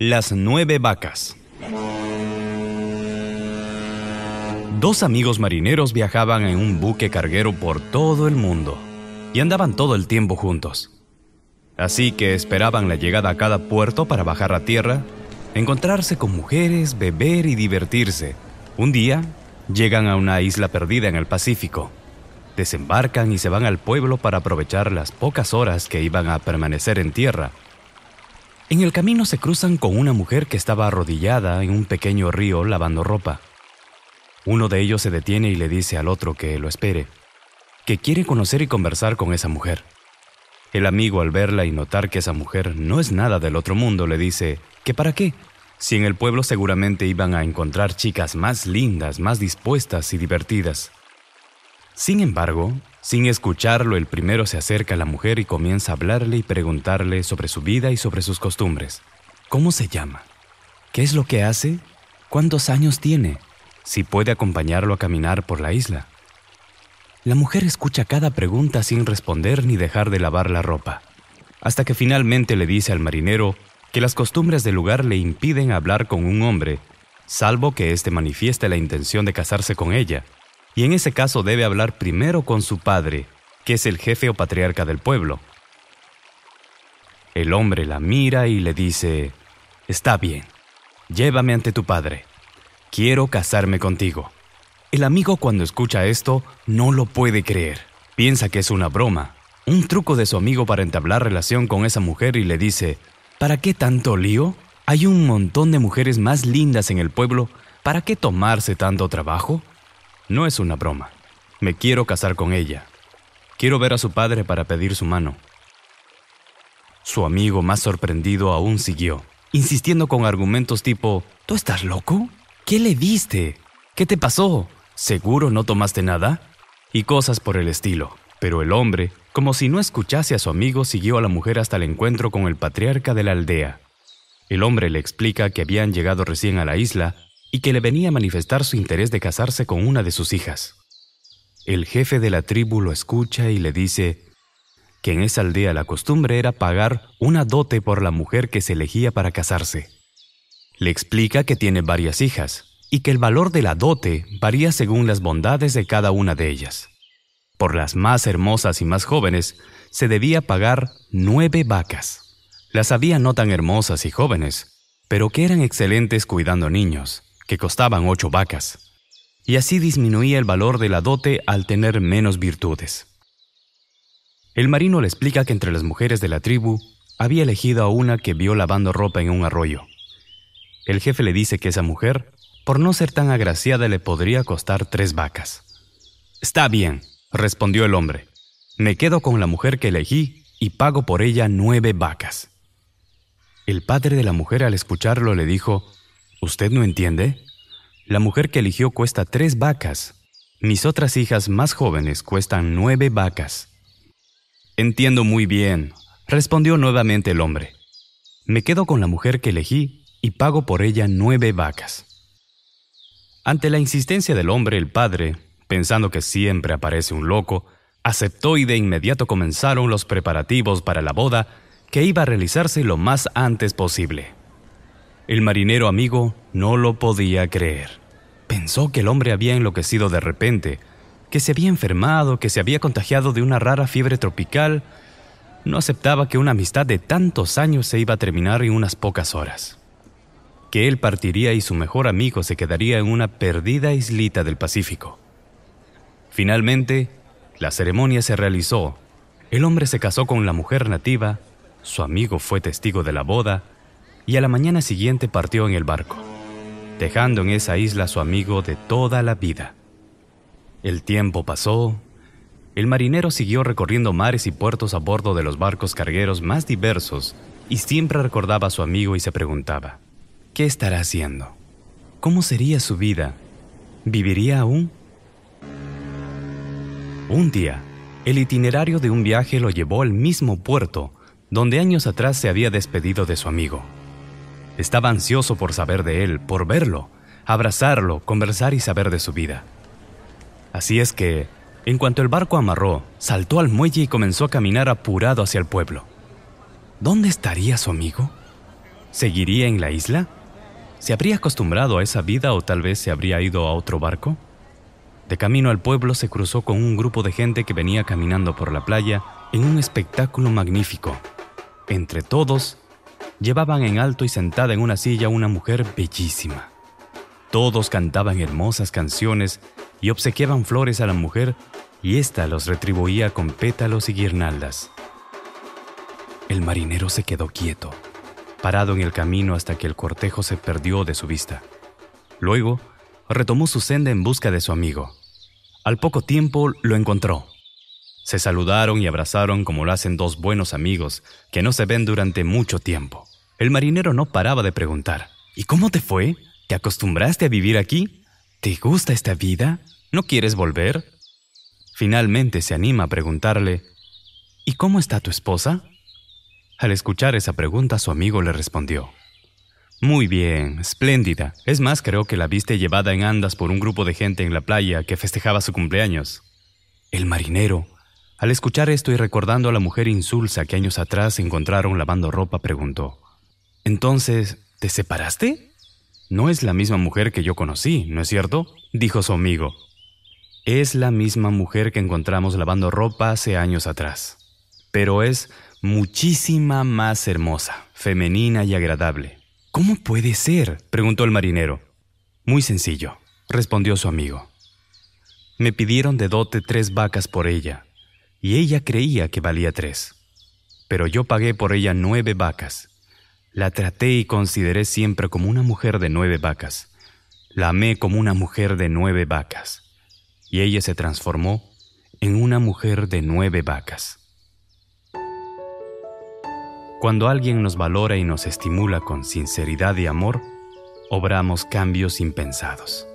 Las nueve vacas. Dos amigos marineros viajaban en un buque carguero por todo el mundo y andaban todo el tiempo juntos. Así que esperaban la llegada a cada puerto para bajar a tierra, encontrarse con mujeres, beber y divertirse. Un día, llegan a una isla perdida en el Pacífico. Desembarcan y se van al pueblo para aprovechar las pocas horas que iban a permanecer en tierra en el camino se cruzan con una mujer que estaba arrodillada en un pequeño río lavando ropa. Uno de ellos se detiene y le dice al otro que lo espere, que quiere conocer y conversar con esa mujer. El amigo al verla y notar que esa mujer no es nada del otro mundo le dice que para qué, si en el pueblo seguramente iban a encontrar chicas más lindas, más dispuestas y divertidas. Sin embargo, sin escucharlo, el primero se acerca a la mujer y comienza a hablarle y preguntarle sobre su vida y sobre sus costumbres. ¿Cómo se llama? ¿Qué es lo que hace? ¿Cuántos años tiene? Si puede acompañarlo a caminar por la isla. La mujer escucha cada pregunta sin responder ni dejar de lavar la ropa, hasta que finalmente le dice al marinero que las costumbres del lugar le impiden hablar con un hombre, salvo que éste manifieste la intención de casarse con ella y en ese caso debe hablar primero con su padre, que es el jefe o patriarca del pueblo. El hombre la mira y le dice, Está bien, llévame ante tu padre. Quiero casarme contigo. El amigo cuando escucha esto no lo puede creer. Piensa que es una broma, un truco de su amigo para entablar relación con esa mujer y le dice, ¿para qué tanto lío? Hay un montón de mujeres más lindas en el pueblo, ¿para qué tomarse tanto trabajo? No es una broma. Me quiero casar con ella. Quiero ver a su padre para pedir su mano. Su amigo, más sorprendido, aún siguió, insistiendo con argumentos tipo, ¿Tú estás loco? ¿Qué le diste? ¿Qué te pasó? ¿Seguro no tomaste nada? Y cosas por el estilo. Pero el hombre, como si no escuchase a su amigo, siguió a la mujer hasta el encuentro con el patriarca de la aldea. El hombre le explica que habían llegado recién a la isla y que le venía a manifestar su interés de casarse con una de sus hijas. El jefe de la tribu lo escucha y le dice que en esa aldea la costumbre era pagar una dote por la mujer que se elegía para casarse. Le explica que tiene varias hijas y que el valor de la dote varía según las bondades de cada una de ellas. Por las más hermosas y más jóvenes se debía pagar nueve vacas. Las había no tan hermosas y jóvenes, pero que eran excelentes cuidando niños, que costaban ocho vacas, y así disminuía el valor de la dote al tener menos virtudes. El marino le explica que entre las mujeres de la tribu había elegido a una que vio lavando ropa en un arroyo. El jefe le dice que esa mujer, por no ser tan agraciada, le podría costar tres vacas. Está bien, respondió el hombre. Me quedo con la mujer que elegí y pago por ella nueve vacas. El padre de la mujer al escucharlo le dijo, ¿Usted no entiende? La mujer que eligió cuesta tres vacas. Mis otras hijas más jóvenes cuestan nueve vacas. Entiendo muy bien, respondió nuevamente el hombre. Me quedo con la mujer que elegí y pago por ella nueve vacas. Ante la insistencia del hombre, el padre, pensando que siempre aparece un loco, aceptó y de inmediato comenzaron los preparativos para la boda que iba a realizarse lo más antes posible. El marinero amigo no lo podía creer. Pensó que el hombre había enloquecido de repente, que se había enfermado, que se había contagiado de una rara fiebre tropical. No aceptaba que una amistad de tantos años se iba a terminar en unas pocas horas. Que él partiría y su mejor amigo se quedaría en una perdida islita del Pacífico. Finalmente, la ceremonia se realizó. El hombre se casó con la mujer nativa, su amigo fue testigo de la boda, y a la mañana siguiente partió en el barco, dejando en esa isla a su amigo de toda la vida. El tiempo pasó, el marinero siguió recorriendo mares y puertos a bordo de los barcos cargueros más diversos y siempre recordaba a su amigo y se preguntaba, ¿qué estará haciendo? ¿Cómo sería su vida? ¿Viviría aún? Un día, el itinerario de un viaje lo llevó al mismo puerto donde años atrás se había despedido de su amigo. Estaba ansioso por saber de él, por verlo, abrazarlo, conversar y saber de su vida. Así es que, en cuanto el barco amarró, saltó al muelle y comenzó a caminar apurado hacia el pueblo. ¿Dónde estaría su amigo? ¿Seguiría en la isla? ¿Se habría acostumbrado a esa vida o tal vez se habría ido a otro barco? De camino al pueblo se cruzó con un grupo de gente que venía caminando por la playa en un espectáculo magnífico. Entre todos, llevaban en alto y sentada en una silla una mujer bellísima. Todos cantaban hermosas canciones y obsequiaban flores a la mujer y ésta los retribuía con pétalos y guirnaldas. El marinero se quedó quieto, parado en el camino hasta que el cortejo se perdió de su vista. Luego, retomó su senda en busca de su amigo. Al poco tiempo lo encontró. Se saludaron y abrazaron como lo hacen dos buenos amigos que no se ven durante mucho tiempo. El marinero no paraba de preguntar, ¿Y cómo te fue? ¿Te acostumbraste a vivir aquí? ¿Te gusta esta vida? ¿No quieres volver? Finalmente se anima a preguntarle, ¿Y cómo está tu esposa? Al escuchar esa pregunta su amigo le respondió, muy bien, espléndida. Es más, creo que la viste llevada en andas por un grupo de gente en la playa que festejaba su cumpleaños. El marinero, al escuchar esto y recordando a la mujer insulsa que años atrás encontraron lavando ropa, preguntó, Entonces, ¿te separaste? No es la misma mujer que yo conocí, ¿no es cierto? dijo su amigo. Es la misma mujer que encontramos lavando ropa hace años atrás, pero es muchísima más hermosa, femenina y agradable. ¿Cómo puede ser? preguntó el marinero. Muy sencillo, respondió su amigo. Me pidieron de dote tres vacas por ella, y ella creía que valía tres. Pero yo pagué por ella nueve vacas. La traté y consideré siempre como una mujer de nueve vacas. La amé como una mujer de nueve vacas. Y ella se transformó en una mujer de nueve vacas. Cuando alguien nos valora y nos estimula con sinceridad y amor, obramos cambios impensados.